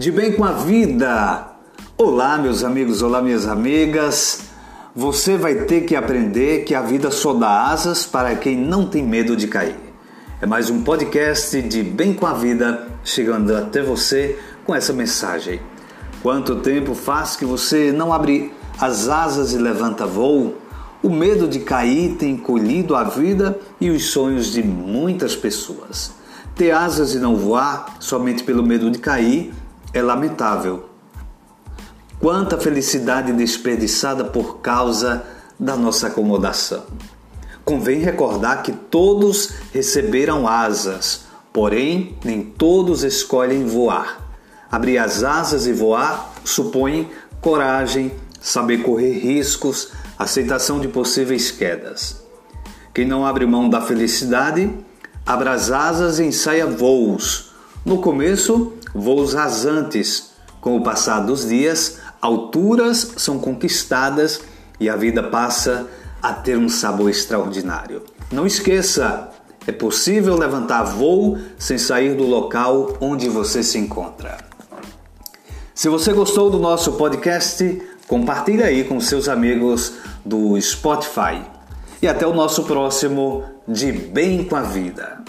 De bem com a vida! Olá, meus amigos, olá, minhas amigas. Você vai ter que aprender que a vida só dá asas para quem não tem medo de cair. É mais um podcast de Bem com a Vida chegando até você com essa mensagem. Quanto tempo faz que você não abre as asas e levanta voo? O medo de cair tem colhido a vida e os sonhos de muitas pessoas. Ter asas e não voar somente pelo medo de cair é lamentável. Quanta felicidade desperdiçada por causa da nossa acomodação. Convém recordar que todos receberam asas, porém nem todos escolhem voar. Abrir as asas e voar supõe coragem, saber correr riscos, aceitação de possíveis quedas. Quem não abre mão da felicidade, abra as asas e ensaia voos. No começo, voos rasantes. Com o passar dos dias, alturas são conquistadas e a vida passa a ter um sabor extraordinário. Não esqueça, é possível levantar voo sem sair do local onde você se encontra. Se você gostou do nosso podcast, compartilhe aí com seus amigos do Spotify. E até o nosso próximo De Bem com a Vida.